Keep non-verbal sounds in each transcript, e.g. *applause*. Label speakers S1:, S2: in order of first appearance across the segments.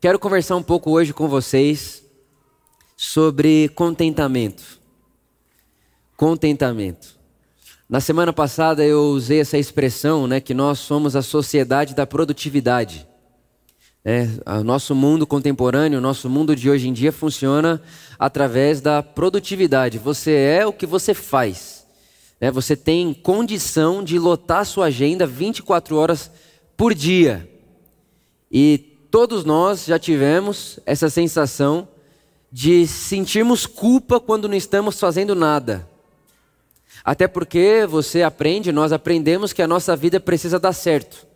S1: Quero conversar um pouco hoje com vocês sobre contentamento. Contentamento. Na semana passada eu usei essa expressão, né, que nós somos a sociedade da produtividade. É, nosso mundo contemporâneo, nosso mundo de hoje em dia funciona através da produtividade. Você é o que você faz. Né? Você tem condição de lotar sua agenda 24 horas por dia. E todos nós já tivemos essa sensação de sentirmos culpa quando não estamos fazendo nada. Até porque você aprende, nós aprendemos que a nossa vida precisa dar certo.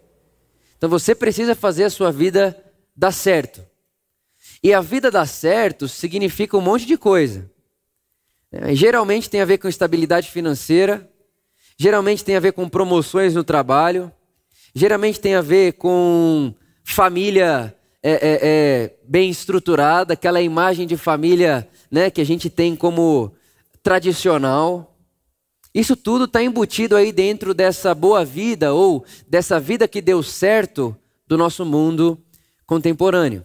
S1: Então você precisa fazer a sua vida dar certo. E a vida dar certo significa um monte de coisa. É, geralmente tem a ver com estabilidade financeira, geralmente tem a ver com promoções no trabalho, geralmente tem a ver com família é, é, é, bem estruturada, aquela imagem de família né, que a gente tem como tradicional. Isso tudo está embutido aí dentro dessa boa vida ou dessa vida que deu certo do nosso mundo contemporâneo.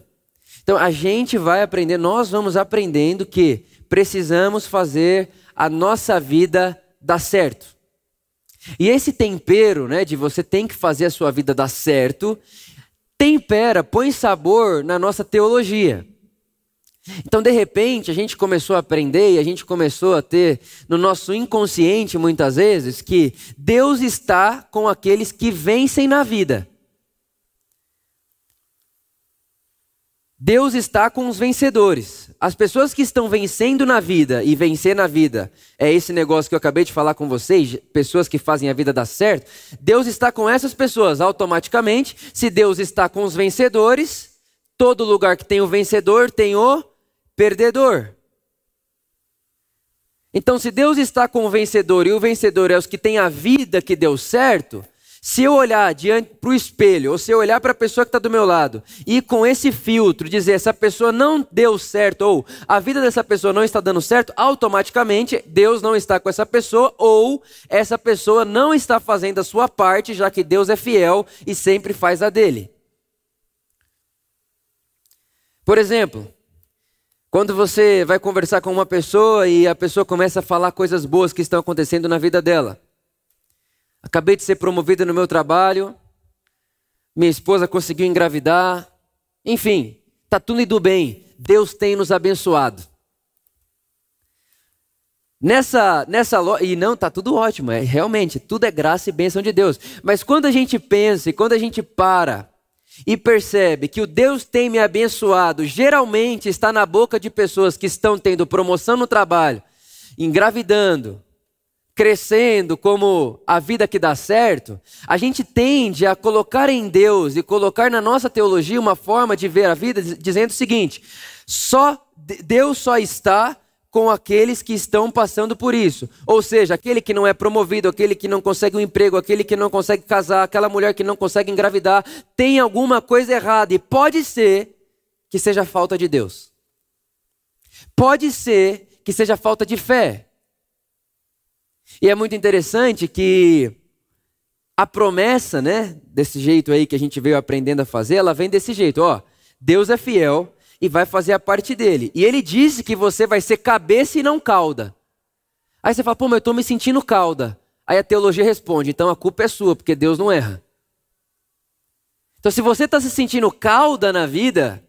S1: Então a gente vai aprender, nós vamos aprendendo que precisamos fazer a nossa vida dar certo. E esse tempero, né, de você tem que fazer a sua vida dar certo, tempera, põe sabor na nossa teologia. Então, de repente, a gente começou a aprender e a gente começou a ter no nosso inconsciente, muitas vezes, que Deus está com aqueles que vencem na vida. Deus está com os vencedores. As pessoas que estão vencendo na vida e vencer na vida é esse negócio que eu acabei de falar com vocês, pessoas que fazem a vida dar certo. Deus está com essas pessoas automaticamente. Se Deus está com os vencedores, todo lugar que tem o vencedor tem o perdedor. Então, se Deus está com o vencedor e o vencedor é os que têm a vida que deu certo, se eu olhar diante para o espelho, ou se eu olhar para a pessoa que está do meu lado, e com esse filtro dizer essa pessoa não deu certo, ou a vida dessa pessoa não está dando certo, automaticamente Deus não está com essa pessoa, ou essa pessoa não está fazendo a sua parte, já que Deus é fiel e sempre faz a dele. Por exemplo, quando você vai conversar com uma pessoa e a pessoa começa a falar coisas boas que estão acontecendo na vida dela. Acabei de ser promovida no meu trabalho. Minha esposa conseguiu engravidar. Enfim, está tudo indo bem. Deus tem nos abençoado. Nessa, nessa e não, está tudo ótimo, é realmente, tudo é graça e bênção de Deus. Mas quando a gente pensa e quando a gente para e percebe que o Deus tem me abençoado, geralmente está na boca de pessoas que estão tendo promoção no trabalho, engravidando, crescendo como a vida que dá certo, a gente tende a colocar em Deus e colocar na nossa teologia uma forma de ver a vida dizendo o seguinte: só Deus só está com aqueles que estão passando por isso. Ou seja, aquele que não é promovido, aquele que não consegue um emprego, aquele que não consegue casar, aquela mulher que não consegue engravidar, tem alguma coisa errada e pode ser que seja falta de Deus. Pode ser que seja falta de fé. E é muito interessante que a promessa, né, desse jeito aí que a gente veio aprendendo a fazer, ela vem desse jeito, ó. Deus é fiel e vai fazer a parte dele. E ele disse que você vai ser cabeça e não cauda. Aí você fala, pô, mas eu estou me sentindo cauda. Aí a teologia responde, então a culpa é sua, porque Deus não erra. Então, se você está se sentindo cauda na vida,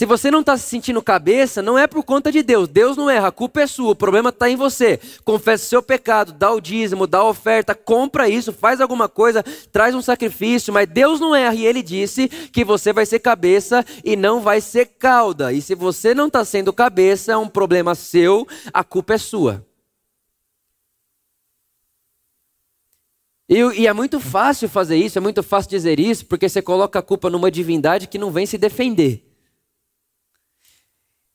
S1: se você não está se sentindo cabeça, não é por conta de Deus. Deus não erra, a culpa é sua, o problema está em você. Confessa o seu pecado, dá o dízimo, dá a oferta, compra isso, faz alguma coisa, traz um sacrifício, mas Deus não erra. E Ele disse que você vai ser cabeça e não vai ser cauda. E se você não está sendo cabeça, é um problema seu, a culpa é sua. E, e, é muito fácil fazer isso, é muito fácil dizer isso, porque você coloca a culpa numa divindade que não vem se defender.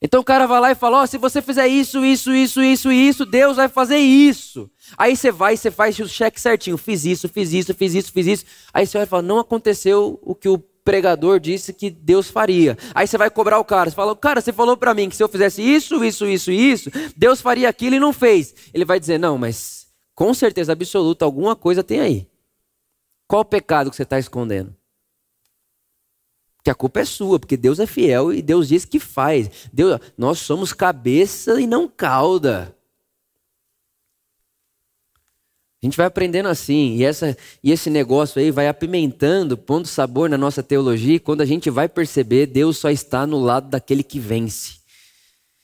S1: Então o cara vai lá e fala: oh, se você fizer isso, isso, isso, isso, isso, Deus vai fazer isso. Aí você vai e você faz o cheque certinho: fiz isso, fiz isso, fiz isso, fiz isso. Aí você vai falar: não aconteceu o que o pregador disse que Deus faria. Aí você vai cobrar o cara. Você fala: cara, você falou para mim que se eu fizesse isso, isso, isso e isso, Deus faria aquilo e não fez. Ele vai dizer: não, mas com certeza absoluta alguma coisa tem aí. Qual o pecado que você está escondendo? Que a culpa é sua, porque Deus é fiel e Deus diz que faz. Deus, nós somos cabeça e não cauda. A gente vai aprendendo assim, e, essa, e esse negócio aí vai apimentando, pondo sabor na nossa teologia, quando a gente vai perceber, Deus só está no lado daquele que vence.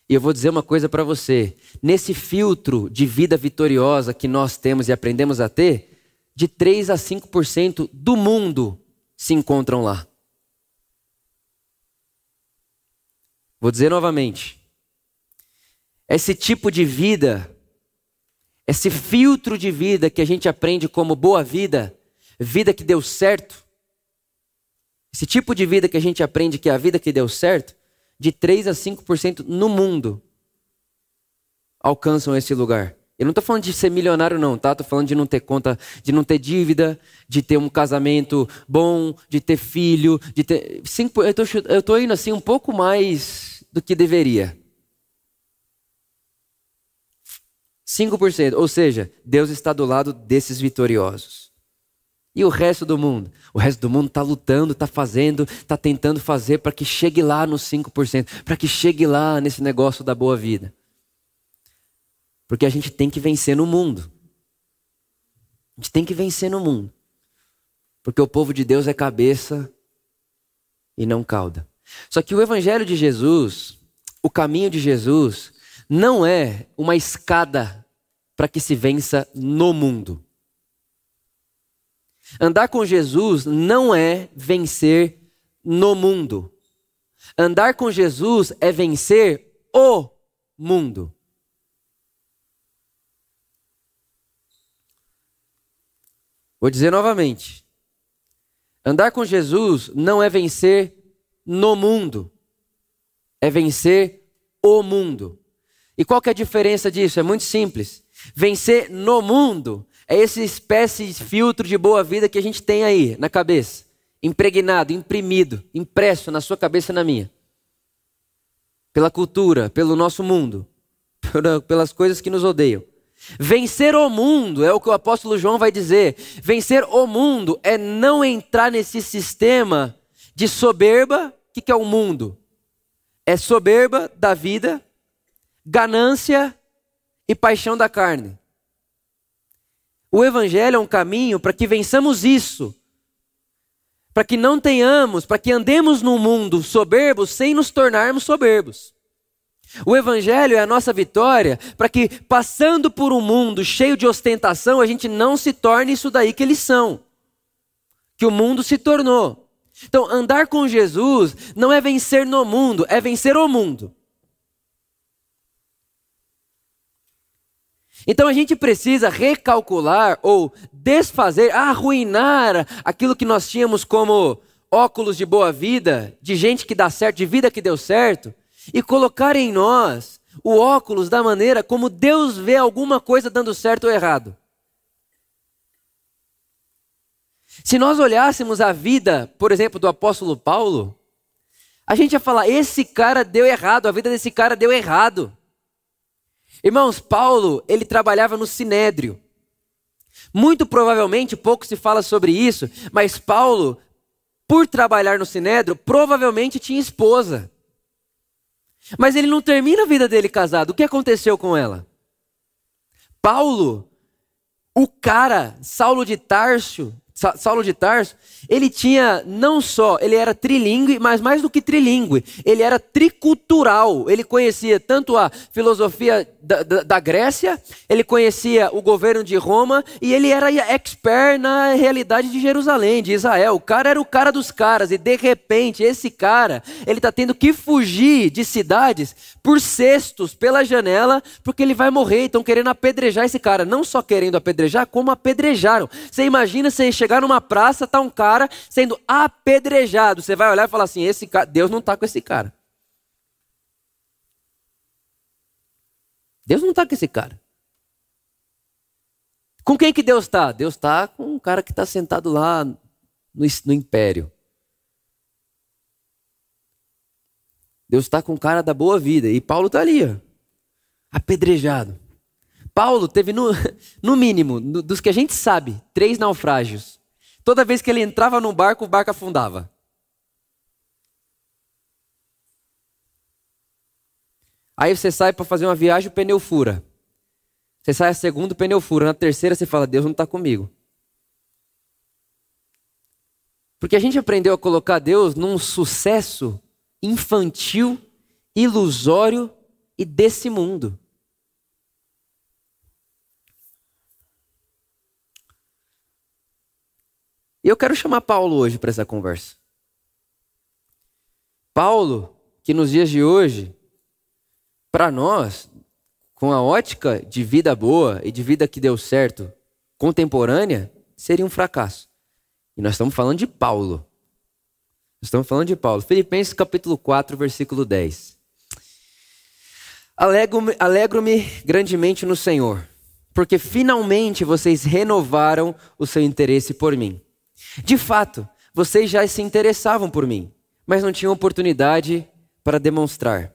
S1: E eu vou dizer uma coisa para você: nesse filtro de vida vitoriosa que nós temos e aprendemos a ter, de 3 a 5% do mundo se encontram lá. Vou dizer novamente. Esse tipo de vida esse filtro de vida que a gente aprende como boa vida, vida que deu certo, esse tipo de vida que a gente aprende que é a vida que deu certo, de 3 a 5% no mundo alcançam esse lugar. Eu não estou falando de ser milionário, não, tá? Estou falando de não ter conta, de não ter dívida, de ter um casamento bom, de ter filho, de ter. Cinco, eu estou indo assim um pouco mais do que deveria. 5%. Ou seja, Deus está do lado desses vitoriosos. E o resto do mundo? O resto do mundo está lutando, está fazendo, está tentando fazer para que chegue lá nos 5%, para que chegue lá nesse negócio da boa vida. Porque a gente tem que vencer no mundo. A gente tem que vencer no mundo. Porque o povo de Deus é cabeça e não cauda. Só que o evangelho de Jesus, o caminho de Jesus, não é uma escada para que se vença no mundo. Andar com Jesus não é vencer no mundo. Andar com Jesus é vencer o mundo. Vou dizer novamente. Andar com Jesus não é vencer no mundo, é vencer o mundo. E qual que é a diferença disso? É muito simples. Vencer no mundo é essa espécie de filtro de boa vida que a gente tem aí na cabeça, impregnado, imprimido, impresso na sua cabeça e na minha. Pela cultura, pelo nosso mundo, *laughs* pelas coisas que nos odeiam. Vencer o mundo é o que o apóstolo João vai dizer. Vencer o mundo é não entrar nesse sistema de soberba. O que é o mundo? É soberba da vida, ganância e paixão da carne. O Evangelho é um caminho para que vençamos isso, para que não tenhamos, para que andemos num mundo soberbo sem nos tornarmos soberbos. O Evangelho é a nossa vitória para que, passando por um mundo cheio de ostentação, a gente não se torne isso daí que eles são, que o mundo se tornou. Então, andar com Jesus não é vencer no mundo, é vencer o mundo. Então a gente precisa recalcular ou desfazer, arruinar aquilo que nós tínhamos como óculos de boa vida, de gente que dá certo, de vida que deu certo, e colocar em nós o óculos da maneira como Deus vê alguma coisa dando certo ou errado. Se nós olhássemos a vida, por exemplo, do apóstolo Paulo, a gente ia falar: esse cara deu errado, a vida desse cara deu errado. Irmãos, Paulo, ele trabalhava no sinédrio. Muito provavelmente, pouco se fala sobre isso, mas Paulo, por trabalhar no sinédrio, provavelmente tinha esposa. Mas ele não termina a vida dele casado. O que aconteceu com ela? Paulo, o cara, Saulo de Tarso, Saulo de Tarso, ele tinha não só, ele era trilingue, mas mais do que trilingue, ele era tricultural. Ele conhecia tanto a filosofia da, da, da, Grécia, ele conhecia o governo de Roma e ele era expert na realidade de Jerusalém, de Israel. O cara era o cara dos caras e de repente esse cara, ele está tendo que fugir de cidades por cestos pela janela, porque ele vai morrer. Estão querendo apedrejar esse cara, não só querendo apedrejar, como apedrejaram. Você imagina você chegar numa praça, tá um cara sendo apedrejado. Você vai olhar e falar assim: esse cara, Deus não está com esse cara. Deus não está com esse cara. Com quem que Deus está? Deus está com um cara que está sentado lá no, no império. Deus está com o cara da boa vida. E Paulo está ali, ó, apedrejado. Paulo teve, no, *laughs* no mínimo, no, dos que a gente sabe, três naufrágios. Toda vez que ele entrava num barco, o barco afundava. Aí você sai para fazer uma viagem, o pneu fura. Você sai a segunda, o pneu fura. Na terceira, você fala: Deus não está comigo. Porque a gente aprendeu a colocar Deus num sucesso infantil, ilusório e desse mundo. E eu quero chamar Paulo hoje para essa conversa. Paulo, que nos dias de hoje, para nós, com a ótica de vida boa e de vida que deu certo, contemporânea, seria um fracasso. E nós estamos falando de Paulo. Estamos falando de Paulo. Filipenses capítulo 4, versículo 10. Alegro-me alegro grandemente no Senhor, porque finalmente vocês renovaram o seu interesse por mim. De fato, vocês já se interessavam por mim, mas não tinham oportunidade para demonstrar.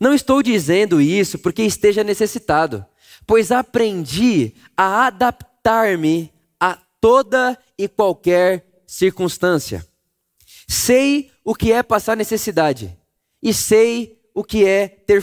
S1: Não estou dizendo isso porque esteja necessitado, pois aprendi a adaptar-me a toda e qualquer circunstância. Sei o que é passar necessidade e sei o que é ter,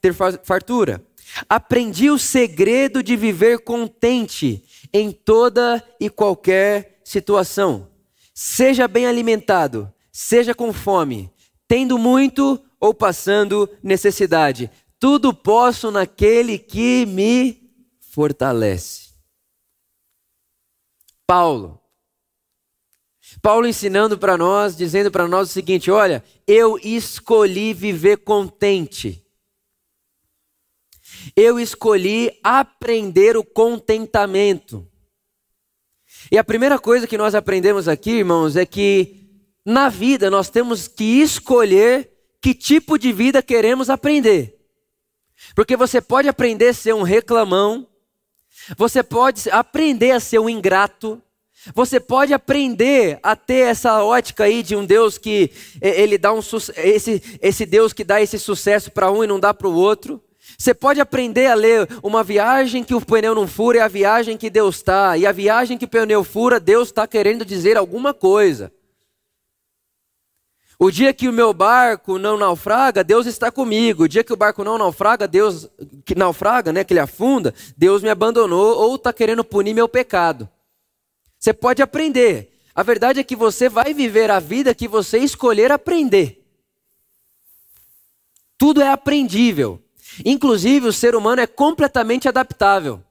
S1: ter fartura. Aprendi o segredo de viver contente em toda e qualquer situação. Seja bem alimentado, seja com fome, tendo muito ou passando necessidade. Tudo posso naquele que me fortalece. Paulo. Paulo ensinando para nós, dizendo para nós o seguinte: olha, eu escolhi viver contente. Eu escolhi aprender o contentamento. E a primeira coisa que nós aprendemos aqui, irmãos, é que na vida nós temos que escolher que tipo de vida queremos aprender. Porque você pode aprender a ser um reclamão, você pode aprender a ser um ingrato, você pode aprender a ter essa ótica aí de um Deus que ele dá um esse, esse Deus que dá esse sucesso para um e não dá para o outro. Você pode aprender a ler uma viagem que o pneu não fura é a viagem que Deus está, e a viagem que o pneu fura, Deus está querendo dizer alguma coisa. O dia que o meu barco não naufraga, Deus está comigo. O dia que o barco não naufraga, Deus que naufraga, né, que ele afunda, Deus me abandonou ou está querendo punir meu pecado. Você pode aprender. A verdade é que você vai viver a vida que você escolher aprender. Tudo é aprendível. Inclusive, o ser humano é completamente adaptável.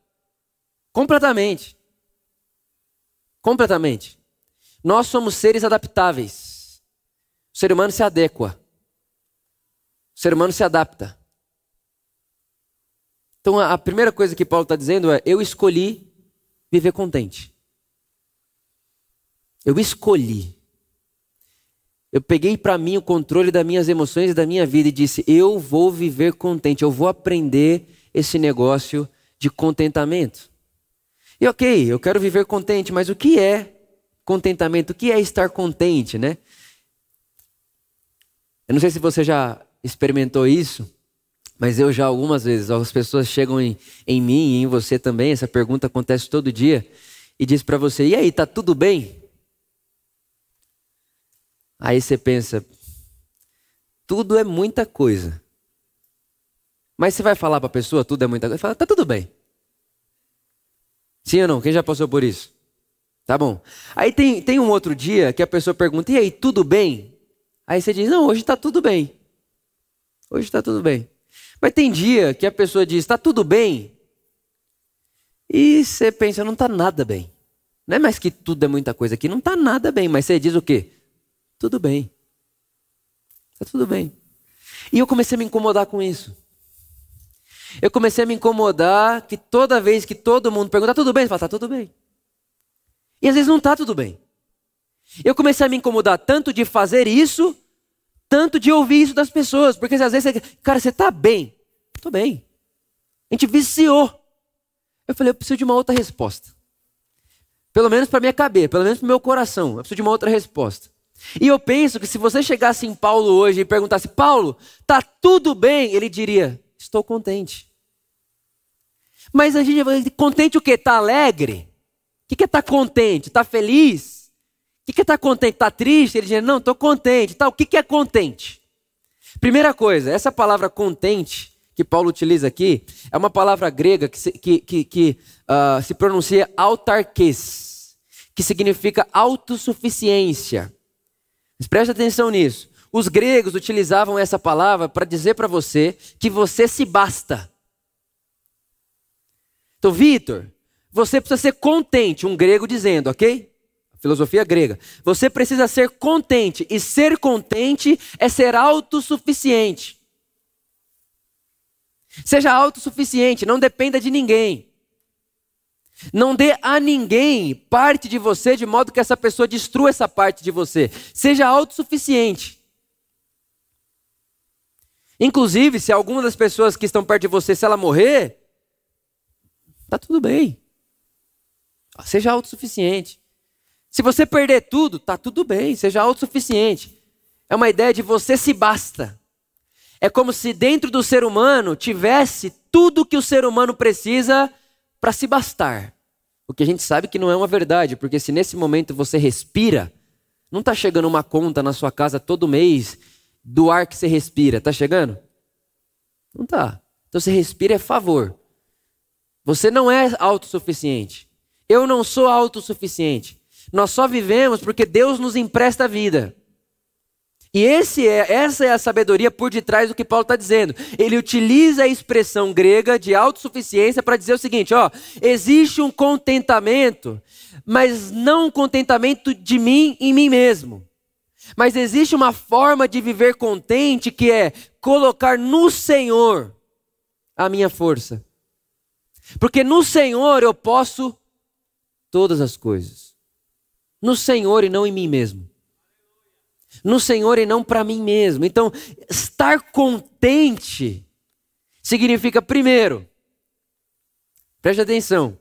S1: Completamente. Completamente. Nós somos seres adaptáveis. O ser humano se adequa. O ser humano se adapta. Então a primeira coisa que Paulo está dizendo é: eu escolhi viver contente. Eu escolhi. Eu peguei para mim o controle das minhas emoções e da minha vida e disse: eu vou viver contente, eu vou aprender esse negócio de contentamento. E ok, eu quero viver contente, mas o que é contentamento? O que é estar contente, né? Eu não sei se você já experimentou isso, mas eu já algumas vezes, as pessoas chegam em, em mim e em você também, essa pergunta acontece todo dia, e diz para você: e aí, tá tudo bem? Aí você pensa: tudo é muita coisa. Mas você vai falar para a pessoa: tudo é muita coisa? Fala: tá tudo bem. Sim ou não? Quem já passou por isso? Tá bom. Aí tem, tem um outro dia que a pessoa pergunta: e aí, tudo bem? Aí você diz: Não, hoje está tudo bem. Hoje está tudo bem. Mas tem dia que a pessoa diz: Está tudo bem. E você pensa: Não está nada bem. Não é mais que tudo é muita coisa aqui, não está nada bem. Mas você diz o quê? Tudo bem. Está tudo bem. E eu comecei a me incomodar com isso. Eu comecei a me incomodar que toda vez que todo mundo pergunta, tá tudo bem? Você fala, tá tudo bem. E às vezes não está tudo bem. Eu comecei a me incomodar tanto de fazer isso, tanto de ouvir isso das pessoas. Porque às vezes você, cara, você está bem? Estou bem. A gente viciou. Eu falei, eu preciso de uma outra resposta. Pelo menos para minha cabeça, pelo menos para meu coração. Eu preciso de uma outra resposta. E eu penso que se você chegasse em Paulo hoje e perguntasse, Paulo, tá tudo bem? Ele diria, estou contente. Mas a gente contente o quê? Está alegre? O que é estar tá contente? Está feliz? O que, está contente? Está triste? Ele diz, não, estou contente. Tá, o que, que é contente? Primeira coisa, essa palavra contente, que Paulo utiliza aqui é uma palavra grega que se, que, que, que uh, se pronuncia autarques, que significa autossuficiência. Preste atenção nisso. Os gregos utilizavam essa palavra para dizer para você que você se basta. Então, Vitor, você precisa ser contente, um grego dizendo, ok? Filosofia grega. Você precisa ser contente, e ser contente é ser autossuficiente. Seja autossuficiente, não dependa de ninguém. Não dê a ninguém parte de você de modo que essa pessoa destrua essa parte de você. Seja autossuficiente. Inclusive, se alguma das pessoas que estão perto de você, se ela morrer, tá tudo bem. Seja autossuficiente. Se você perder tudo, tá tudo bem, seja autossuficiente. É uma ideia de você se basta. É como se dentro do ser humano tivesse tudo que o ser humano precisa para se bastar. O que a gente sabe que não é uma verdade, porque se nesse momento você respira, não está chegando uma conta na sua casa todo mês do ar que você respira. Está chegando? Não está. Então você respira é favor. Você não é autossuficiente. Eu não sou autossuficiente. Nós só vivemos porque Deus nos empresta a vida. E esse é, essa é a sabedoria por detrás do que Paulo está dizendo. Ele utiliza a expressão grega de autossuficiência para dizer o seguinte: ó, existe um contentamento, mas não um contentamento de mim em mim mesmo. Mas existe uma forma de viver contente que é colocar no Senhor a minha força. Porque no Senhor eu posso todas as coisas. No Senhor e não em mim mesmo no Senhor e não para mim mesmo. Então, estar contente significa, primeiro, preste atenção,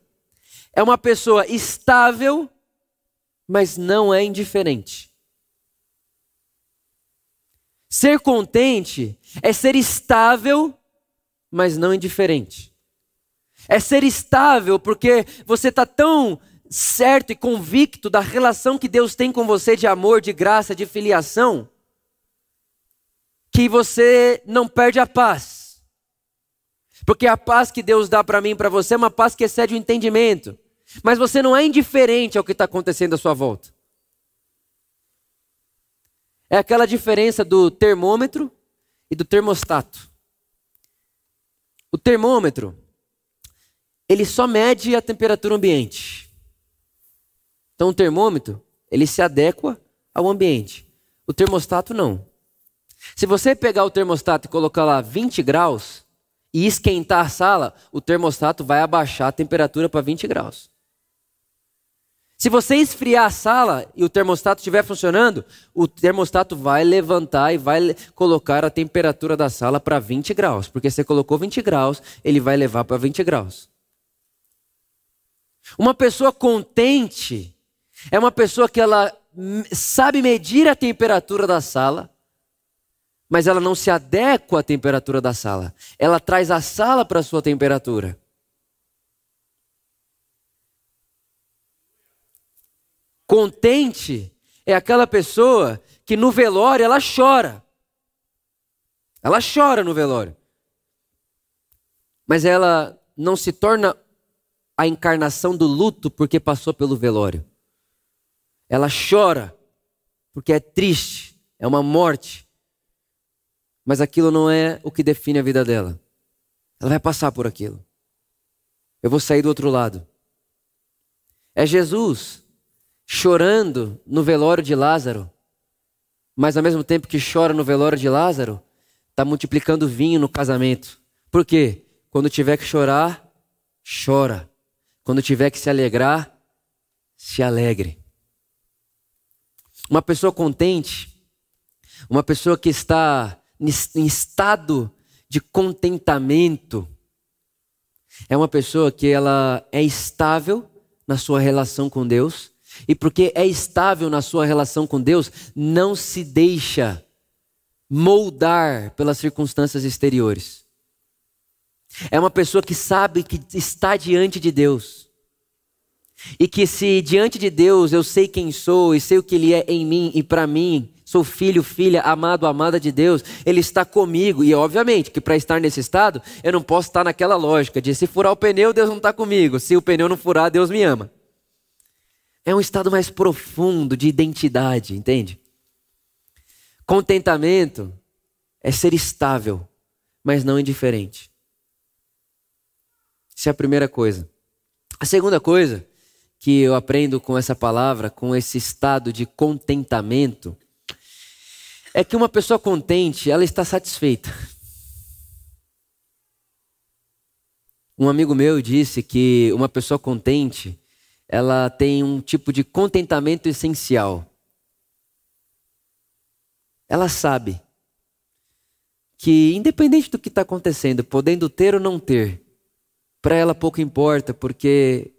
S1: é uma pessoa estável, mas não é indiferente. Ser contente é ser estável, mas não indiferente. É ser estável porque você está tão certo e convicto da relação que Deus tem com você de amor, de graça, de filiação, que você não perde a paz. Porque a paz que Deus dá para mim e para você é uma paz que excede o entendimento. Mas você não é indiferente ao que está acontecendo à sua volta. É aquela diferença do termômetro e do termostato. O termômetro, ele só mede a temperatura ambiente. Então o termômetro, ele se adequa ao ambiente. O termostato não. Se você pegar o termostato e colocar lá 20 graus e esquentar a sala, o termostato vai abaixar a temperatura para 20 graus. Se você esfriar a sala e o termostato estiver funcionando, o termostato vai levantar e vai colocar a temperatura da sala para 20 graus. Porque você colocou 20 graus, ele vai levar para 20 graus. Uma pessoa contente é uma pessoa que ela sabe medir a temperatura da sala, mas ela não se adequa à temperatura da sala. Ela traz a sala para a sua temperatura. Contente é aquela pessoa que no velório ela chora. Ela chora no velório. Mas ela não se torna a encarnação do luto porque passou pelo velório. Ela chora porque é triste, é uma morte. Mas aquilo não é o que define a vida dela. Ela vai passar por aquilo. Eu vou sair do outro lado. É Jesus chorando no velório de Lázaro, mas ao mesmo tempo que chora no velório de Lázaro, está multiplicando vinho no casamento. Por quê? Quando tiver que chorar, chora. Quando tiver que se alegrar, se alegre. Uma pessoa contente, uma pessoa que está em estado de contentamento, é uma pessoa que ela é estável na sua relação com Deus, e porque é estável na sua relação com Deus, não se deixa moldar pelas circunstâncias exteriores. É uma pessoa que sabe que está diante de Deus. E que se diante de Deus eu sei quem sou e sei o que Ele é em mim e para mim, sou filho, filha, amado, amada de Deus, Ele está comigo. E obviamente que para estar nesse estado, eu não posso estar naquela lógica de se furar o pneu, Deus não está comigo, se o pneu não furar, Deus me ama. É um estado mais profundo de identidade, entende? Contentamento é ser estável, mas não indiferente. Essa é a primeira coisa. A segunda coisa que eu aprendo com essa palavra, com esse estado de contentamento, é que uma pessoa contente, ela está satisfeita. Um amigo meu disse que uma pessoa contente, ela tem um tipo de contentamento essencial. Ela sabe que, independente do que está acontecendo, podendo ter ou não ter, para ela pouco importa, porque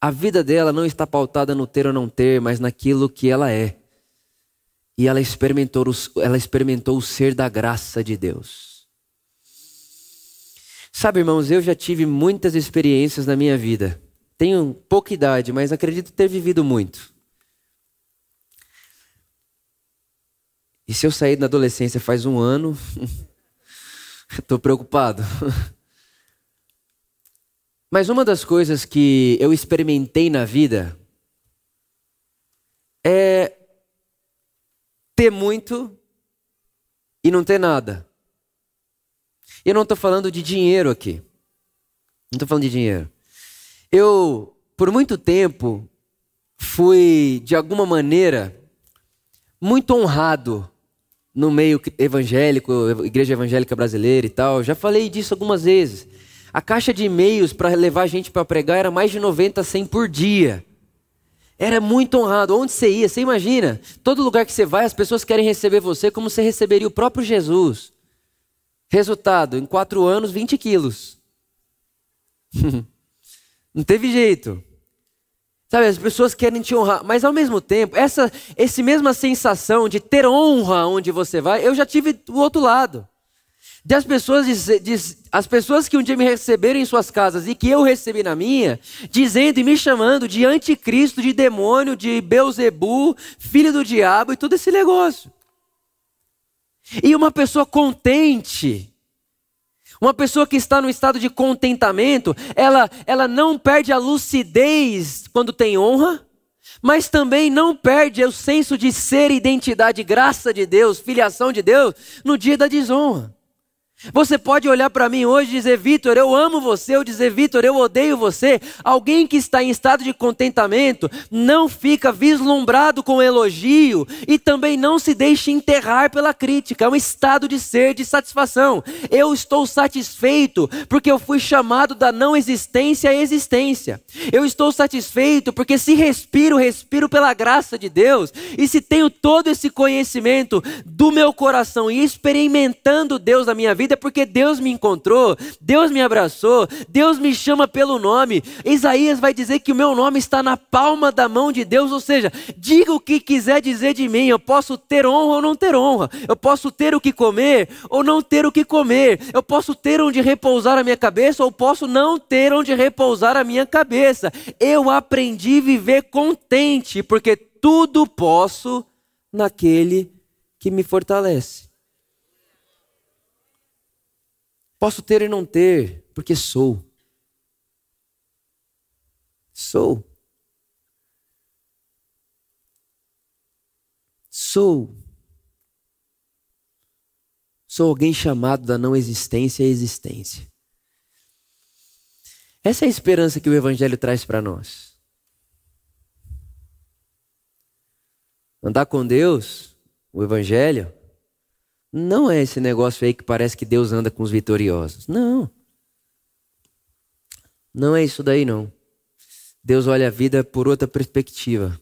S1: a vida dela não está pautada no ter ou não ter, mas naquilo que ela é. E ela experimentou, ela experimentou o ser da graça de Deus. Sabe, irmãos, eu já tive muitas experiências na minha vida. Tenho pouca idade, mas acredito ter vivido muito. E se eu sair da adolescência faz um ano, *laughs* estou preocupado. *laughs* Mas uma das coisas que eu experimentei na vida é ter muito e não ter nada. Eu não estou falando de dinheiro aqui. Não estou falando de dinheiro. Eu, por muito tempo, fui, de alguma maneira, muito honrado no meio evangélico, igreja evangélica brasileira e tal. Já falei disso algumas vezes. A caixa de e-mails para levar gente para pregar era mais de 90, 100 por dia. Era muito honrado. Onde você ia? Você imagina? Todo lugar que você vai, as pessoas querem receber você como você receberia o próprio Jesus. Resultado: em quatro anos, 20 quilos. *laughs* Não teve jeito. Sabe, as pessoas querem te honrar, mas ao mesmo tempo, essa esse mesma sensação de ter honra onde você vai, eu já tive do outro lado. De as pessoas, as pessoas que um dia me receberam em suas casas e que eu recebi na minha, dizendo e me chamando de anticristo, de demônio, de Beuzebu, filho do diabo e todo esse negócio. E uma pessoa contente, uma pessoa que está no estado de contentamento, ela, ela não perde a lucidez quando tem honra, mas também não perde o senso de ser identidade, graça de Deus, filiação de Deus, no dia da desonra. Você pode olhar para mim hoje e dizer, Vitor, eu amo você, ou dizer, Vitor, eu odeio você. Alguém que está em estado de contentamento não fica vislumbrado com elogio e também não se deixa enterrar pela crítica. É um estado de ser, de satisfação. Eu estou satisfeito porque eu fui chamado da não existência à existência. Eu estou satisfeito porque se respiro, respiro pela graça de Deus. E se tenho todo esse conhecimento do meu coração e experimentando Deus na minha vida, vida é porque Deus me encontrou, Deus me abraçou, Deus me chama pelo nome. Isaías vai dizer que o meu nome está na palma da mão de Deus, ou seja, diga o que quiser dizer de mim. Eu posso ter honra ou não ter honra, eu posso ter o que comer ou não ter o que comer, eu posso ter onde repousar a minha cabeça ou posso não ter onde repousar a minha cabeça. Eu aprendi a viver contente, porque tudo posso naquele que me fortalece. Posso ter e não ter, porque sou. Sou. Sou. Sou alguém chamado da não existência à existência. Essa é a esperança que o Evangelho traz para nós. Andar com Deus, o Evangelho, não é esse negócio aí que parece que Deus anda com os vitoriosos. Não. Não é isso daí, não. Deus olha a vida por outra perspectiva.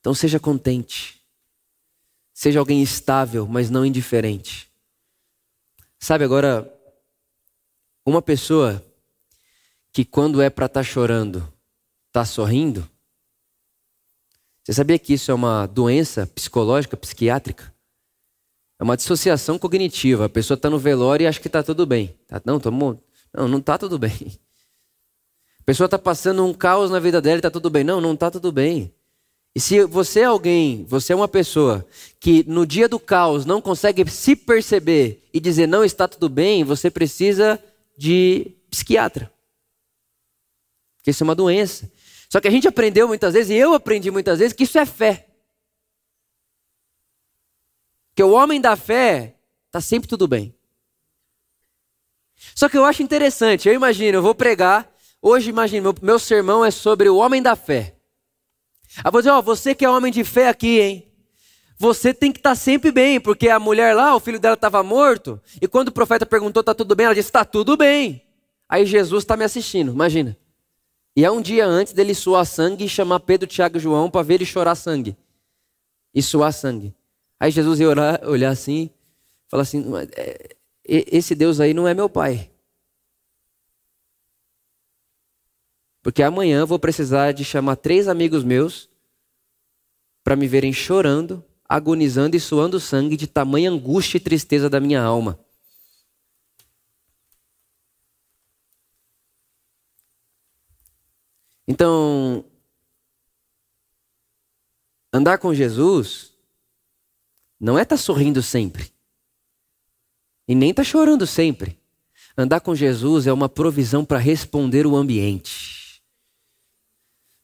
S1: Então seja contente. Seja alguém estável, mas não indiferente. Sabe agora, uma pessoa que quando é para estar tá chorando, está sorrindo, você sabia que isso é uma doença psicológica, psiquiátrica? É uma dissociação cognitiva. A pessoa está no velório e acha que está tudo bem. Tá, não, tomou. Não, não está tudo bem. A pessoa está passando um caos na vida dela e está tudo bem. Não, não está tudo bem. E se você é alguém, você é uma pessoa que no dia do caos não consegue se perceber e dizer não está tudo bem, você precisa de psiquiatra. Porque isso é uma doença. Só que a gente aprendeu muitas vezes, e eu aprendi muitas vezes, que isso é fé. Que o homem da fé está sempre tudo bem. Só que eu acho interessante, eu imagino, eu vou pregar, hoje imagino, meu, meu sermão é sobre o homem da fé. Aí vou dizer, ó, você que é homem de fé aqui, hein? Você tem que estar tá sempre bem, porque a mulher lá, o filho dela estava morto, e quando o profeta perguntou, está tudo bem? Ela disse, está tudo bem. Aí Jesus está me assistindo, imagina. E é um dia antes dele suar sangue e chamar Pedro, Tiago e João para ver ele chorar sangue. E suar sangue. Aí Jesus ia orar, olhar assim, falar assim: é, esse Deus aí não é meu pai. Porque amanhã vou precisar de chamar três amigos meus para me verem chorando, agonizando e suando sangue de tamanha angústia e tristeza da minha alma. Então, andar com Jesus não é estar tá sorrindo sempre. E nem estar tá chorando sempre. Andar com Jesus é uma provisão para responder o ambiente.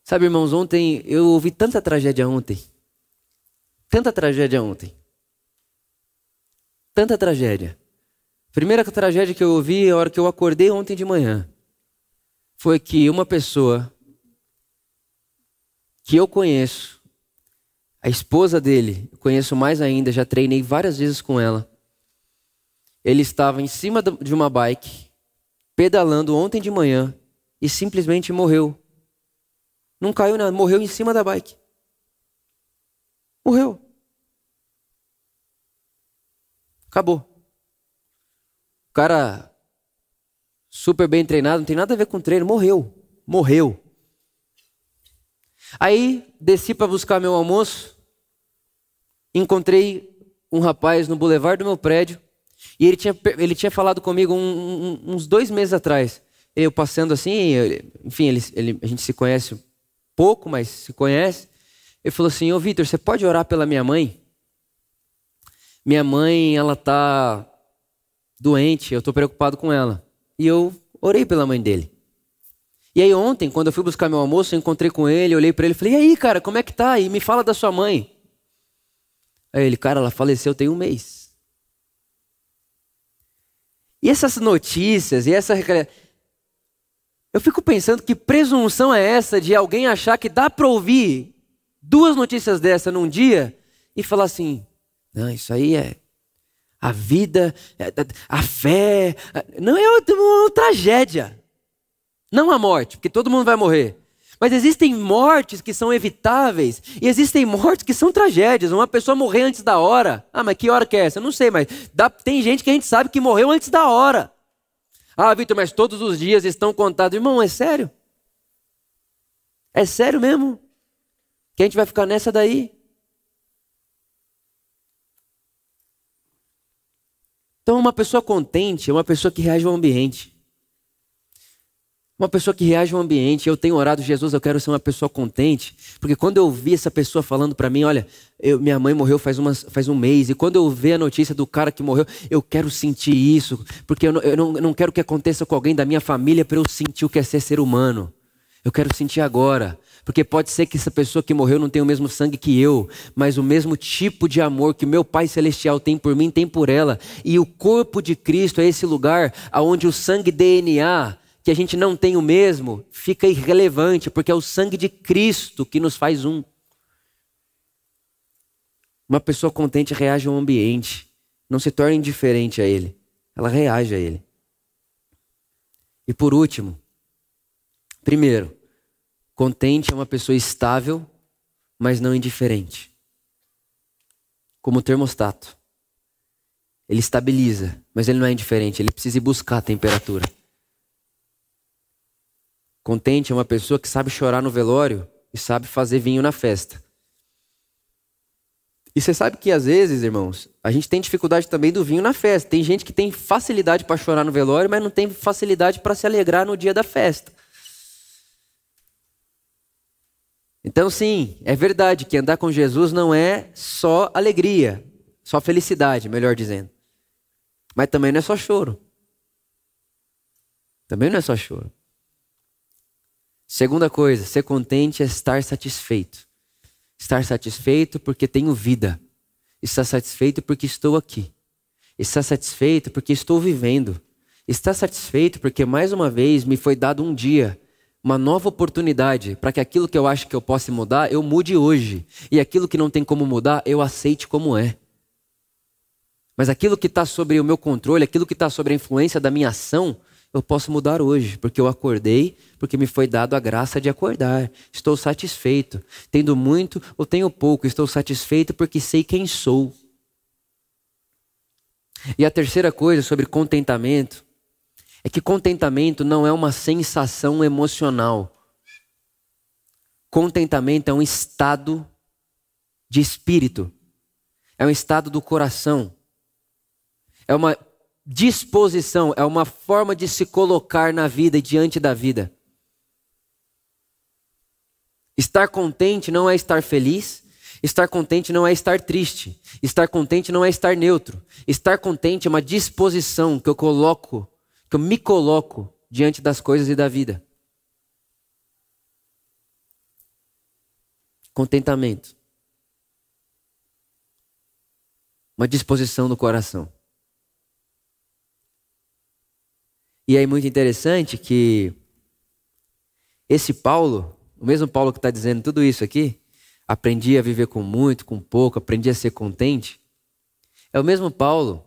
S1: Sabe, irmãos, ontem eu ouvi tanta tragédia ontem. Tanta tragédia ontem. Tanta tragédia. Primeira tragédia que eu ouvi a hora que eu acordei ontem de manhã foi que uma pessoa que eu conheço a esposa dele, conheço mais ainda, já treinei várias vezes com ela. Ele estava em cima de uma bike, pedalando ontem de manhã e simplesmente morreu. Não caiu nada, morreu em cima da bike. Morreu. Acabou. O cara super bem treinado, não tem nada a ver com treino, morreu. Morreu. Aí desci para buscar meu almoço encontrei um rapaz no boulevard do meu prédio e ele tinha, ele tinha falado comigo um, um, uns dois meses atrás. Eu passando assim, enfim, ele, ele, a gente se conhece pouco, mas se conhece. Ele falou assim: Ô Vitor, você pode orar pela minha mãe? Minha mãe, ela tá doente, eu estou preocupado com ela. E eu orei pela mãe dele. E aí ontem, quando eu fui buscar meu almoço, eu encontrei com ele, olhei para ele e falei: E aí, cara, como é que tá? E me fala da sua mãe. Aí ele, cara, ela faleceu tem um mês. E essas notícias, e essa. Eu fico pensando que presunção é essa de alguém achar que dá para ouvir duas notícias dessa num dia e falar assim: não, isso aí é a vida, é, a fé. Não é uma tragédia. Não a morte, porque todo mundo vai morrer. Mas existem mortes que são evitáveis e existem mortes que são tragédias. Uma pessoa morrer antes da hora. Ah, mas que hora que é essa? Eu não sei, mas dá, tem gente que a gente sabe que morreu antes da hora. Ah, Vitor, mas todos os dias estão contados. Irmão, é sério? É sério mesmo? Que a gente vai ficar nessa daí? Então, uma pessoa contente é uma pessoa que reage ao ambiente. Uma pessoa que reage ao ambiente. Eu tenho orado, Jesus, eu quero ser uma pessoa contente. Porque quando eu vi essa pessoa falando para mim, olha, eu, minha mãe morreu faz, faz um mês. E quando eu ver a notícia do cara que morreu, eu quero sentir isso. Porque eu não, eu não, eu não quero que aconteça com alguém da minha família para eu sentir o que é ser ser humano. Eu quero sentir agora. Porque pode ser que essa pessoa que morreu não tenha o mesmo sangue que eu, mas o mesmo tipo de amor que meu Pai Celestial tem por mim, tem por ela. E o corpo de Cristo é esse lugar onde o sangue DNA que a gente não tem o mesmo, fica irrelevante, porque é o sangue de Cristo que nos faz um. Uma pessoa contente reage ao ambiente, não se torna indiferente a ele, ela reage a ele. E por último, primeiro, contente é uma pessoa estável, mas não indiferente. Como o termostato. Ele estabiliza, mas ele não é indiferente, ele precisa ir buscar a temperatura. Contente é uma pessoa que sabe chorar no velório e sabe fazer vinho na festa. E você sabe que às vezes, irmãos, a gente tem dificuldade também do vinho na festa. Tem gente que tem facilidade para chorar no velório, mas não tem facilidade para se alegrar no dia da festa. Então, sim, é verdade que andar com Jesus não é só alegria, só felicidade, melhor dizendo. Mas também não é só choro. Também não é só choro. Segunda coisa, ser contente é estar satisfeito. Estar satisfeito porque tenho vida. Estar satisfeito porque estou aqui. Estar satisfeito porque estou vivendo. Estar satisfeito porque mais uma vez me foi dado um dia, uma nova oportunidade para que aquilo que eu acho que eu posso mudar, eu mude hoje. E aquilo que não tem como mudar, eu aceite como é. Mas aquilo que está sobre o meu controle, aquilo que está sobre a influência da minha ação, eu posso mudar hoje, porque eu acordei, porque me foi dado a graça de acordar. Estou satisfeito. Tendo muito ou tenho pouco, estou satisfeito porque sei quem sou. E a terceira coisa sobre contentamento é que contentamento não é uma sensação emocional. Contentamento é um estado de espírito, é um estado do coração, é uma disposição, é uma forma de se colocar na vida e diante da vida. Estar contente não é estar feliz, estar contente não é estar triste, estar contente não é estar neutro. Estar contente é uma disposição que eu coloco, que eu me coloco diante das coisas e da vida. Contentamento. Uma disposição do coração. E é muito interessante que esse Paulo, o mesmo Paulo que está dizendo tudo isso aqui, aprendi a viver com muito, com pouco, aprendi a ser contente, é o mesmo Paulo,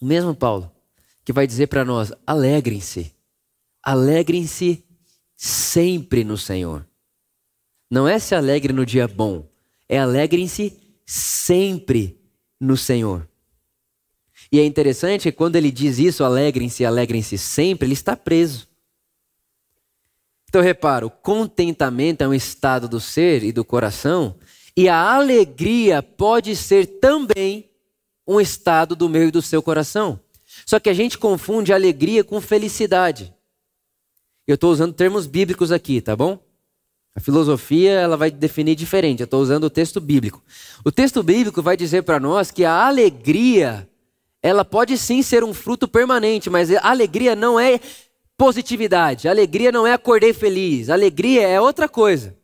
S1: o mesmo Paulo, que vai dizer para nós: alegrem-se, alegrem-se sempre no Senhor. Não é se alegre no dia bom, é alegrem-se sempre no Senhor. E é interessante que quando ele diz isso, alegrem-se, alegrem-se sempre, ele está preso. Então repara, o contentamento é um estado do ser e do coração, e a alegria pode ser também um estado do meu e do seu coração. Só que a gente confunde alegria com felicidade. Eu estou usando termos bíblicos aqui, tá bom? A filosofia ela vai definir diferente. Eu estou usando o texto bíblico. O texto bíblico vai dizer para nós que a alegria ela pode sim ser um fruto permanente, mas a alegria não é positividade, a alegria não é acordei feliz, a alegria é outra coisa.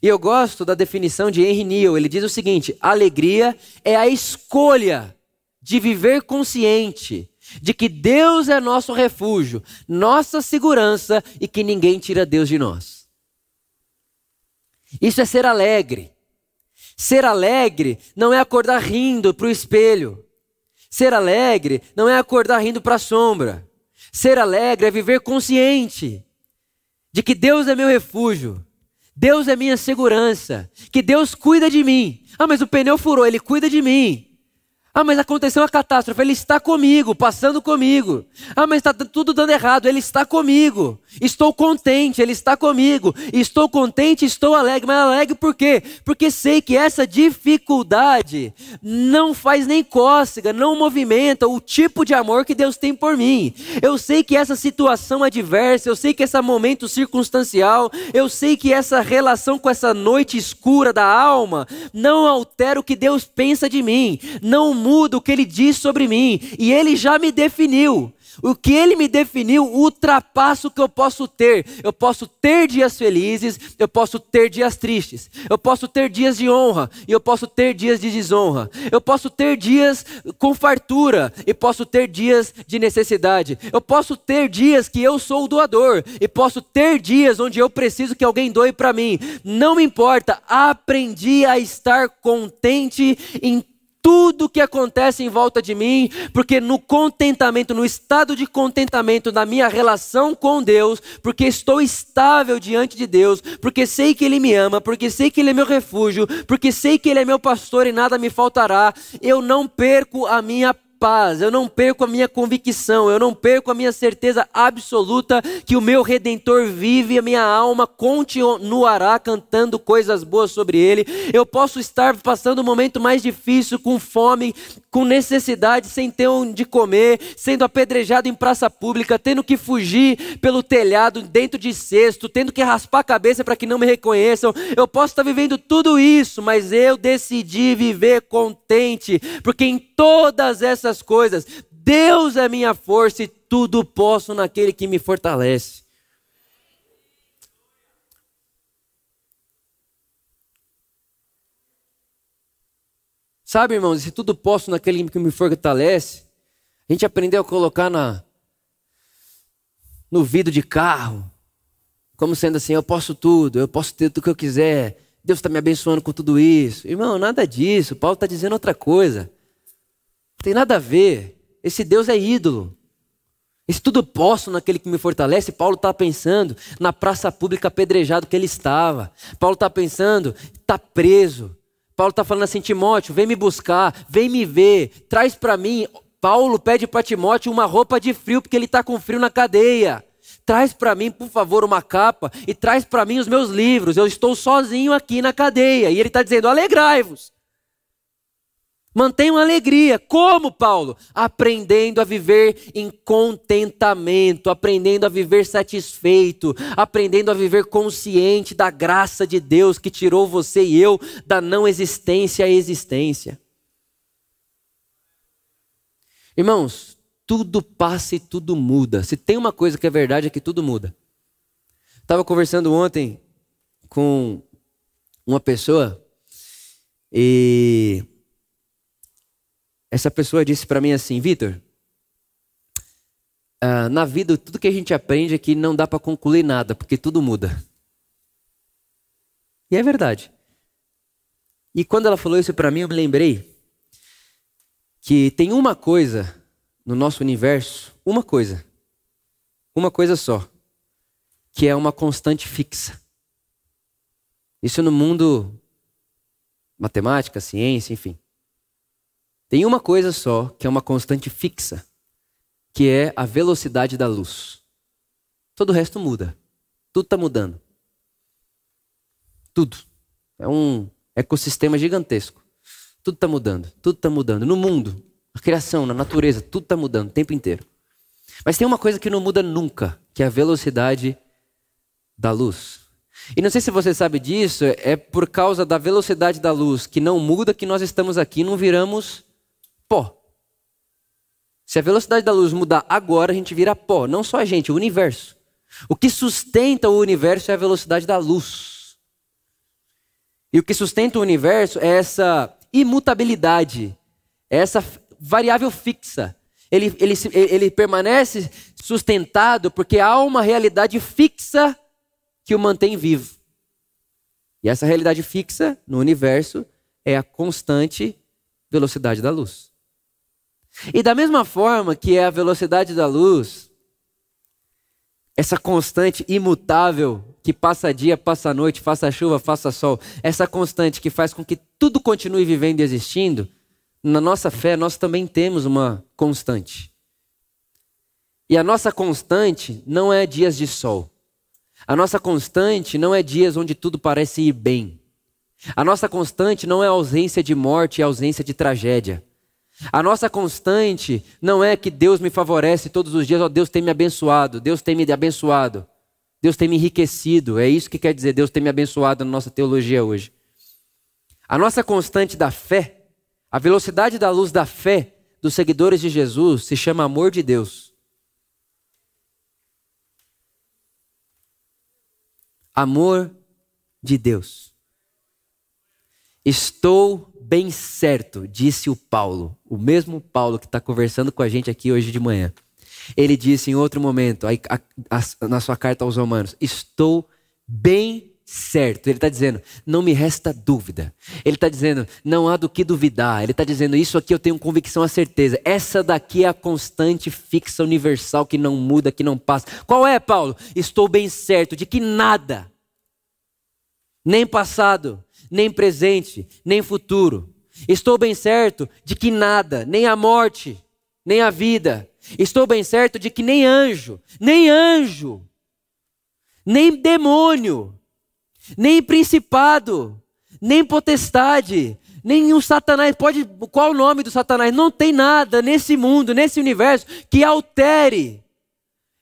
S1: E eu gosto da definição de Henry Neal, ele diz o seguinte: alegria é a escolha de viver consciente de que Deus é nosso refúgio, nossa segurança e que ninguém tira Deus de nós. Isso é ser alegre. Ser alegre não é acordar rindo para o espelho. Ser alegre não é acordar rindo para a sombra. Ser alegre é viver consciente de que Deus é meu refúgio, Deus é minha segurança, que Deus cuida de mim. Ah, mas o pneu furou, ele cuida de mim. Ah, mas aconteceu uma catástrofe, Ele está comigo, passando comigo. Ah, mas está tudo dando errado, Ele está comigo. Estou contente, Ele está comigo. Estou contente, estou alegre. Mas alegre por quê? Porque sei que essa dificuldade não faz nem cócega, não movimenta o tipo de amor que Deus tem por mim. Eu sei que essa situação adversa, eu sei que esse momento circunstancial, eu sei que essa relação com essa noite escura da alma não altera o que Deus pensa de mim. Não muda o que ele diz sobre mim, e ele já me definiu. O que ele me definiu ultrapassa o que eu posso ter. Eu posso ter dias felizes, eu posso ter dias tristes. Eu posso ter dias de honra e eu posso ter dias de desonra. Eu posso ter dias com fartura e posso ter dias de necessidade. Eu posso ter dias que eu sou o doador e posso ter dias onde eu preciso que alguém doe para mim. Não me importa, aprendi a estar contente em tudo que acontece em volta de mim, porque no contentamento, no estado de contentamento na minha relação com Deus, porque estou estável diante de Deus, porque sei que Ele me ama, porque sei que Ele é meu refúgio, porque sei que Ele é meu pastor e nada me faltará, eu não perco a minha paz, eu não perco a minha convicção, eu não perco a minha certeza absoluta que o meu redentor vive e a minha alma continuará cantando coisas boas sobre ele. Eu posso estar passando um momento mais difícil, com fome, com necessidade, sem ter onde comer, sendo apedrejado em praça pública, tendo que fugir pelo telhado, dentro de cesto, tendo que raspar a cabeça para que não me reconheçam. Eu posso estar vivendo tudo isso, mas eu decidi viver contente, porque em todas essas coisas, Deus é minha força e tudo posso naquele que me fortalece. Sabe, irmãos, se tudo posso naquele que me fortalece, a gente aprendeu a colocar na, no vidro de carro, como sendo assim: eu posso tudo, eu posso ter tudo que eu quiser, Deus está me abençoando com tudo isso. Irmão, nada disso, Paulo está dizendo outra coisa. Tem nada a ver. Esse Deus é ídolo. Esse tudo posso naquele que me fortalece. Paulo está pensando na praça pública apedrejado que ele estava. Paulo está pensando, está preso. Paulo está falando assim, Timóteo, vem me buscar, vem me ver, traz para mim. Paulo pede para Timóteo uma roupa de frio, porque ele está com frio na cadeia. Traz para mim, por favor, uma capa e traz para mim os meus livros. Eu estou sozinho aqui na cadeia. E ele está dizendo: alegrai-vos. Mantenham alegria. Como, Paulo? Aprendendo a viver em contentamento, aprendendo a viver satisfeito, aprendendo a viver consciente da graça de Deus que tirou você e eu da não existência à existência. Irmãos, tudo passa e tudo muda. Se tem uma coisa que é verdade é que tudo muda. Estava conversando ontem com uma pessoa e essa pessoa disse para mim assim, Vitor, uh, na vida tudo que a gente aprende é que não dá para concluir nada, porque tudo muda. E é verdade. E quando ela falou isso para mim, eu me lembrei que tem uma coisa no nosso universo, uma coisa, uma coisa só, que é uma constante fixa. Isso no mundo matemática, ciência, enfim. Tem uma coisa só que é uma constante fixa, que é a velocidade da luz. Todo o resto muda. Tudo está mudando. Tudo. É um ecossistema gigantesco. Tudo está mudando. Tudo está mudando. No mundo, na criação, na natureza, tudo está mudando o tempo inteiro. Mas tem uma coisa que não muda nunca, que é a velocidade da luz. E não sei se você sabe disso, é por causa da velocidade da luz que não muda que nós estamos aqui, não viramos pó. Se a velocidade da luz mudar agora, a gente vira pó. Não só a gente, o universo. O que sustenta o universo é a velocidade da luz. E o que sustenta o universo é essa imutabilidade, é essa variável fixa. Ele, ele, ele permanece sustentado porque há uma realidade fixa que o mantém vivo. E essa realidade fixa no universo é a constante velocidade da luz. E da mesma forma que é a velocidade da luz, essa constante imutável que passa dia, passa noite, faça chuva, faça sol, essa constante que faz com que tudo continue vivendo e existindo, na nossa fé nós também temos uma constante. E a nossa constante não é dias de sol. A nossa constante não é dias onde tudo parece ir bem. A nossa constante não é ausência de morte e ausência de tragédia. A nossa constante não é que Deus me favorece todos os dias, ó, Deus tem me abençoado, Deus tem me abençoado, Deus tem me enriquecido. É isso que quer dizer Deus tem me abençoado na nossa teologia hoje. A nossa constante da fé, a velocidade da luz da fé dos seguidores de Jesus se chama amor de Deus. Amor de Deus. Estou bem certo, disse o Paulo, o mesmo Paulo que está conversando com a gente aqui hoje de manhã. Ele disse em outro momento, na sua carta aos Romanos: Estou bem certo. Ele está dizendo, não me resta dúvida. Ele está dizendo, não há do que duvidar. Ele está dizendo, isso aqui eu tenho convicção, a certeza. Essa daqui é a constante, fixa, universal, que não muda, que não passa. Qual é, Paulo? Estou bem certo de que nada, nem passado, nem presente, nem futuro. Estou bem certo de que nada, nem a morte, nem a vida. Estou bem certo de que nem anjo, nem anjo, nem demônio, nem principado, nem potestade, o Satanás pode. Qual o nome do Satanás? Não tem nada nesse mundo, nesse universo que altere,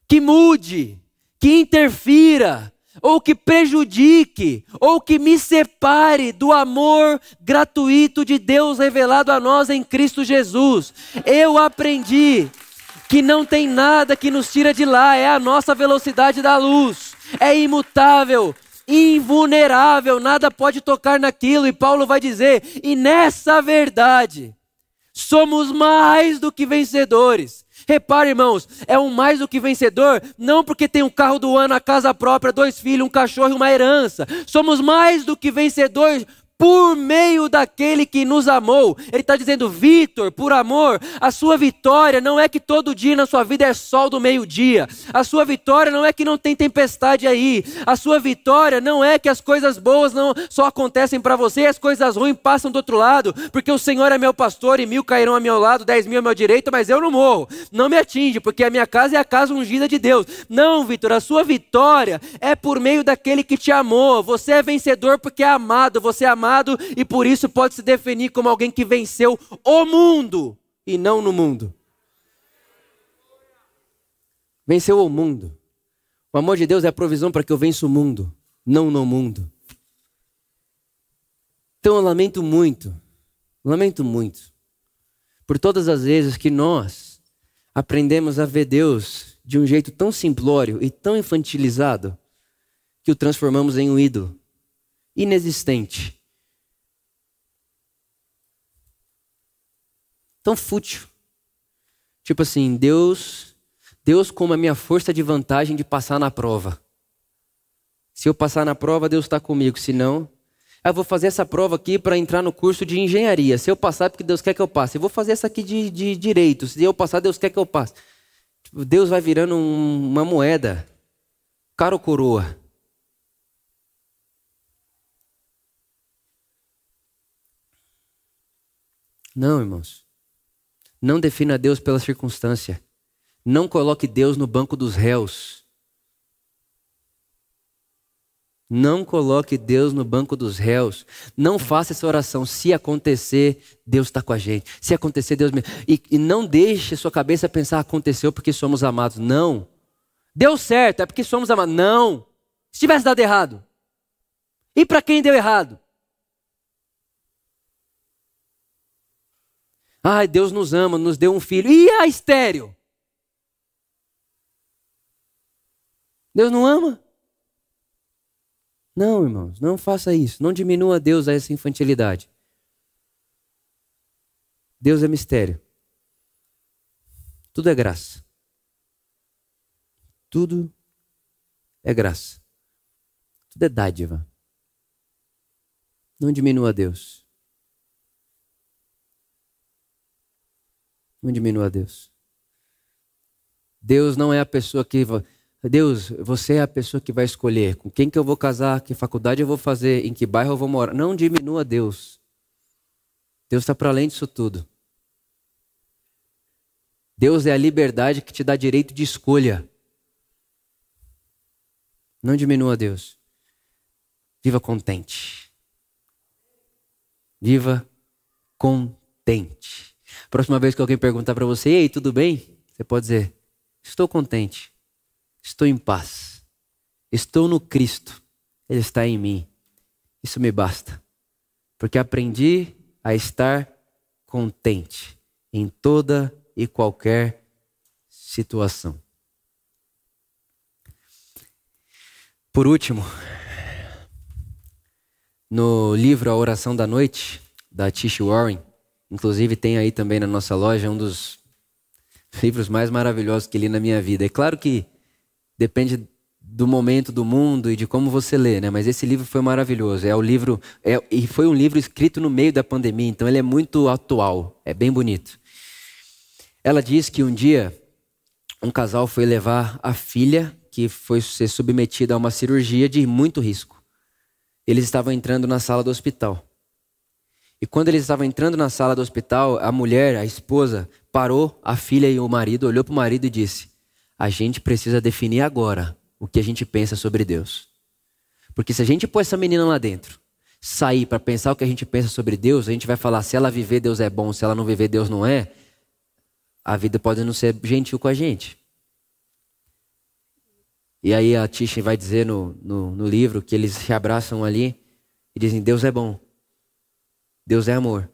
S1: que mude, que interfira, ou que prejudique, ou que me separe do amor gratuito de Deus revelado a nós em Cristo Jesus. Eu aprendi que não tem nada que nos tira de lá, é a nossa velocidade da luz, é imutável, invulnerável, nada pode tocar naquilo, e Paulo vai dizer: e nessa verdade, somos mais do que vencedores. Repare, irmãos, é um mais do que vencedor, não porque tem um carro do ano, a casa própria, dois filhos, um cachorro e uma herança. Somos mais do que vencedores por meio daquele que nos amou. Ele está dizendo, Vitor, por amor, a sua vitória não é que todo dia na sua vida é sol do meio-dia. A sua vitória não é que não tem tempestade aí. A sua vitória não é que as coisas boas não só acontecem para você e as coisas ruins passam do outro lado, porque o Senhor é meu pastor e mil cairão a meu lado, dez mil a meu direito, mas eu não morro. Não me atinge, porque a minha casa é a casa ungida de Deus. Não, Vitor, a sua vitória é por meio daquele que te amou. Você é vencedor porque é amado, você é amado e por isso pode se definir como alguém que venceu o mundo e não no mundo. Venceu o mundo. O amor de Deus é a provisão para que eu vença o mundo, não no mundo. Então eu lamento muito, lamento muito, por todas as vezes que nós aprendemos a ver Deus de um jeito tão simplório e tão infantilizado que o transformamos em um ídolo inexistente, tão fútil. Tipo assim, Deus, Deus como a minha força de vantagem de passar na prova. Se eu passar na prova, Deus está comigo. Se não, eu vou fazer essa prova aqui para entrar no curso de engenharia. Se eu passar, é porque Deus quer que eu passe. Eu vou fazer essa aqui de, de direito. Se eu passar, Deus quer que eu passe. Tipo, Deus vai virando um, uma moeda. Cara ou coroa? Não, irmãos. Não defina Deus pela circunstância. Não coloque Deus no banco dos réus. Não coloque Deus no banco dos réus. Não faça essa oração. Se acontecer, Deus está com a gente. Se acontecer, Deus me. E, e não deixe sua cabeça pensar aconteceu porque somos amados. Não. Deu certo, é porque somos amados. Não. Se tivesse dado errado. E para quem deu errado? Ai, Deus nos ama, nos deu um filho. E a estéreo? Deus não ama? Não, irmãos, não faça isso. Não diminua Deus a essa infantilidade. Deus é mistério. Tudo é graça. Tudo é graça. Tudo é dádiva. Não diminua Deus. Não diminua Deus. Deus não é a pessoa que. Deus, você é a pessoa que vai escolher com quem que eu vou casar, que faculdade eu vou fazer, em que bairro eu vou morar. Não diminua Deus. Deus está para além disso tudo. Deus é a liberdade que te dá direito de escolha. Não diminua Deus. Viva contente. Viva contente. Próxima vez que alguém perguntar para você, ei, tudo bem? Você pode dizer, estou contente, estou em paz, estou no Cristo, Ele está em mim. Isso me basta, porque aprendi a estar contente em toda e qualquer situação. Por último, no livro A Oração da Noite, da Tish Warren, Inclusive, tem aí também na nossa loja um dos livros mais maravilhosos que li na minha vida. É claro que depende do momento do mundo e de como você lê, né? Mas esse livro foi maravilhoso. É o livro é, e foi um livro escrito no meio da pandemia, então ele é muito atual. É bem bonito. Ela diz que um dia um casal foi levar a filha que foi ser submetida a uma cirurgia de muito risco. Eles estavam entrando na sala do hospital. E quando eles estavam entrando na sala do hospital, a mulher, a esposa, parou a filha e o marido, olhou para o marido e disse: A gente precisa definir agora o que a gente pensa sobre Deus. Porque se a gente pôr essa menina lá dentro, sair para pensar o que a gente pensa sobre Deus, a gente vai falar: se ela viver, Deus é bom, se ela não viver, Deus não é. A vida pode não ser gentil com a gente. E aí a Tisha vai dizer no, no, no livro que eles se abraçam ali e dizem: Deus é bom. Deus é amor.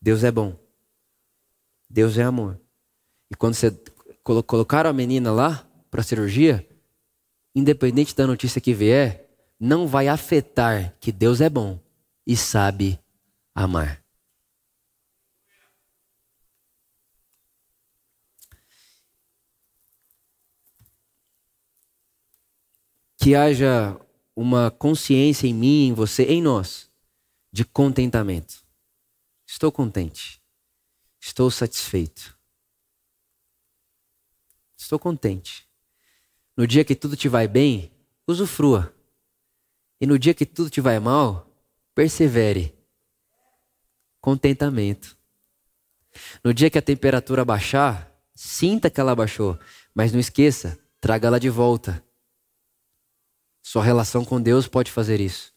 S1: Deus é bom. Deus é amor. E quando você colocaram a menina lá para cirurgia, independente da notícia que vier, não vai afetar que Deus é bom e sabe amar. Que haja uma consciência em mim, em você, em nós, de contentamento. Estou contente. Estou satisfeito. Estou contente. No dia que tudo te vai bem, usufrua. E no dia que tudo te vai mal, persevere. Contentamento. No dia que a temperatura baixar, sinta que ela baixou, mas não esqueça, traga ela de volta. Sua relação com Deus pode fazer isso.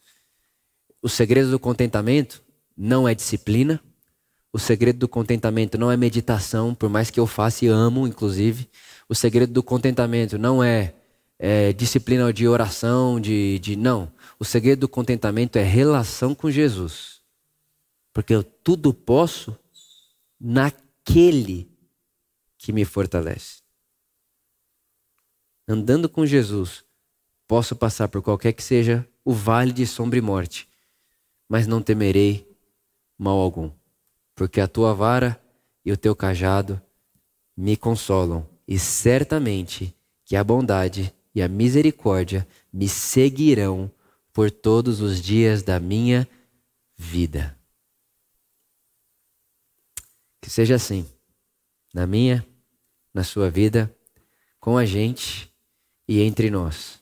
S1: O segredo do contentamento não é disciplina. O segredo do contentamento não é meditação, por mais que eu faça e amo, inclusive. O segredo do contentamento não é, é disciplina de oração, de, de. Não. O segredo do contentamento é relação com Jesus. Porque eu tudo posso naquele que me fortalece. Andando com Jesus, Posso passar por qualquer que seja o vale de sombra e morte, mas não temerei mal algum, porque a tua vara e o teu cajado me consolam, e certamente que a bondade e a misericórdia me seguirão por todos os dias da minha vida. Que seja assim, na minha, na sua vida, com a gente e entre nós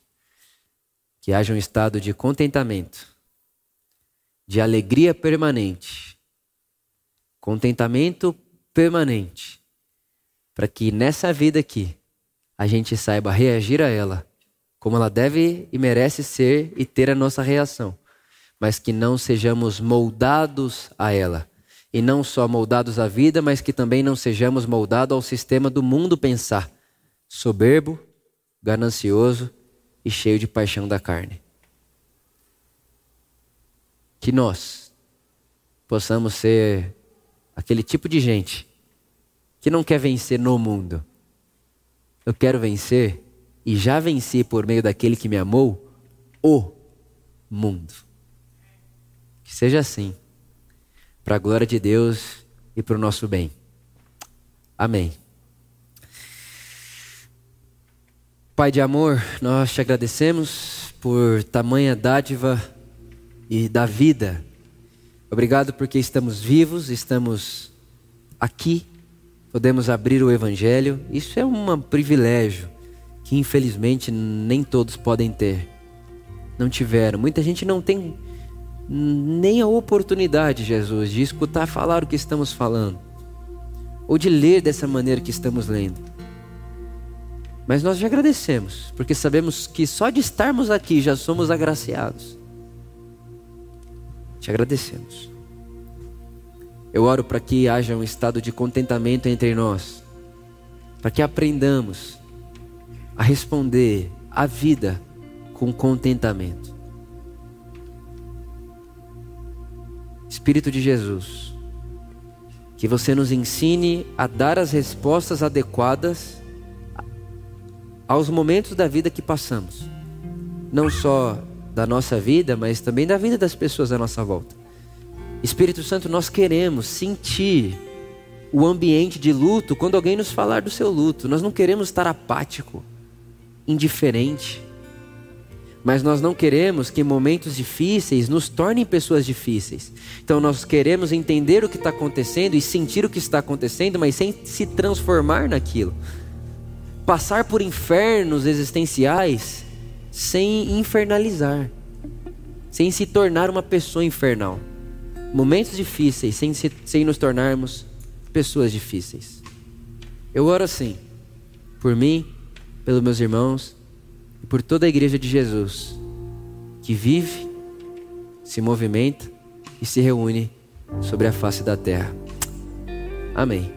S1: que haja um estado de contentamento, de alegria permanente, contentamento permanente, para que nessa vida aqui a gente saiba reagir a ela como ela deve e merece ser e ter a nossa reação, mas que não sejamos moldados a ela. E não só moldados à vida, mas que também não sejamos moldados ao sistema do mundo pensar, soberbo, ganancioso e cheio de paixão da carne. Que nós possamos ser aquele tipo de gente que não quer vencer no mundo. Eu quero vencer e já venci por meio daquele que me amou o mundo. Que seja assim, para a glória de Deus e para o nosso bem. Amém. Pai de amor, nós te agradecemos por tamanha dádiva e da vida. Obrigado porque estamos vivos, estamos aqui, podemos abrir o Evangelho. Isso é um privilégio que infelizmente nem todos podem ter. Não tiveram. Muita gente não tem nem a oportunidade, Jesus, de escutar falar o que estamos falando, ou de ler dessa maneira que estamos lendo. Mas nós já agradecemos, porque sabemos que só de estarmos aqui já somos agraciados. Te agradecemos. Eu oro para que haja um estado de contentamento entre nós, para que aprendamos a responder à vida com contentamento. Espírito de Jesus, que você nos ensine a dar as respostas adequadas aos momentos da vida que passamos, não só da nossa vida, mas também da vida das pessoas à nossa volta. Espírito Santo, nós queremos sentir o ambiente de luto quando alguém nos falar do seu luto. Nós não queremos estar apático, indiferente. Mas nós não queremos que momentos difíceis nos tornem pessoas difíceis. Então nós queremos entender o que está acontecendo e sentir o que está acontecendo, mas sem se transformar naquilo passar por infernos existenciais sem infernalizar, sem se tornar uma pessoa infernal. momentos difíceis sem, se, sem nos tornarmos pessoas difíceis. Eu oro assim, por mim, pelos meus irmãos e por toda a igreja de Jesus, que vive, se movimenta e se reúne sobre a face da terra. Amém.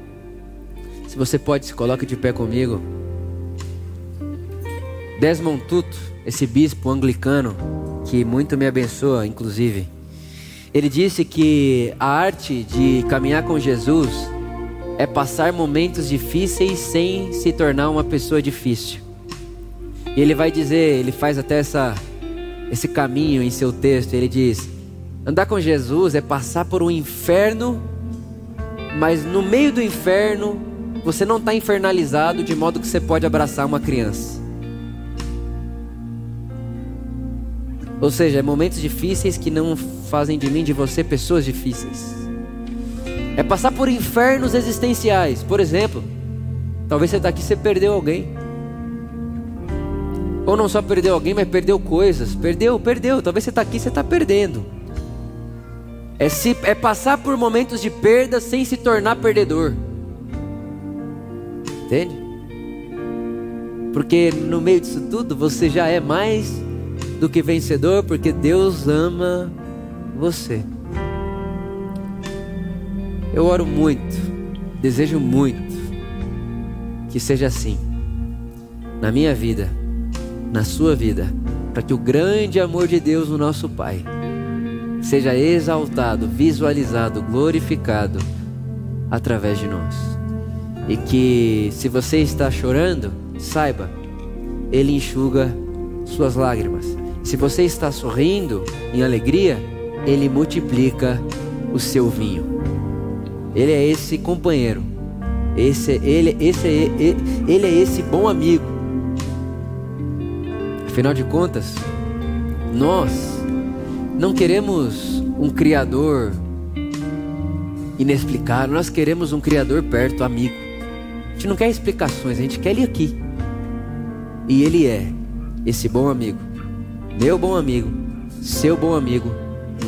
S1: Se você pode, se coloque de pé comigo. Desmond Tutu, esse bispo anglicano que muito me abençoa, inclusive, ele disse que a arte de caminhar com Jesus é passar momentos difíceis sem se tornar uma pessoa difícil. E ele vai dizer, ele faz até essa, esse caminho em seu texto. Ele diz: andar com Jesus é passar por um inferno, mas no meio do inferno você não está infernalizado de modo que você pode abraçar uma criança. Ou seja, momentos difíceis que não fazem de mim, de você, pessoas difíceis. É passar por infernos existenciais. Por exemplo, talvez você está aqui e você perdeu alguém. Ou não só perdeu alguém, mas perdeu coisas. Perdeu, perdeu. Talvez você está aqui e você está perdendo. É, se, é passar por momentos de perda sem se tornar perdedor. Entende? Porque no meio disso tudo você já é mais do que vencedor, porque Deus ama você. Eu oro muito, desejo muito que seja assim na minha vida, na sua vida, para que o grande amor de Deus, o nosso Pai, seja exaltado, visualizado, glorificado através de nós. E que se você está chorando, saiba, Ele enxuga suas lágrimas. Se você está sorrindo em alegria, Ele multiplica o seu vinho. Ele é esse companheiro. Esse, ele, esse, ele, ele é esse bom amigo. Afinal de contas, nós não queremos um Criador inexplicável, nós queremos um Criador perto, amigo. A gente não quer explicações, a gente quer Ele aqui. E Ele é esse bom amigo meu bom amigo, seu bom amigo,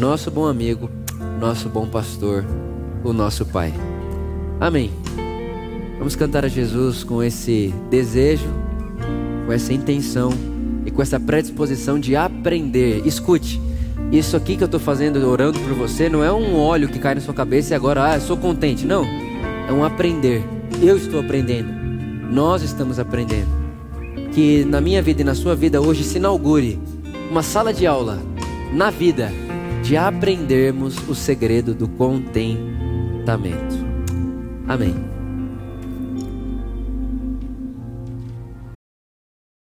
S1: nosso bom amigo, nosso bom pastor, o nosso Pai. Amém. Vamos cantar a Jesus com esse desejo, com essa intenção e com essa predisposição de aprender. Escute, isso aqui que eu estou fazendo, orando por você, não é um óleo que cai na sua cabeça e agora, ah, eu sou contente. Não, é um aprender. Eu estou aprendendo. Nós estamos aprendendo. Que na minha vida e na sua vida hoje se inaugure uma sala de aula na vida de aprendermos o segredo do contentamento. Amém.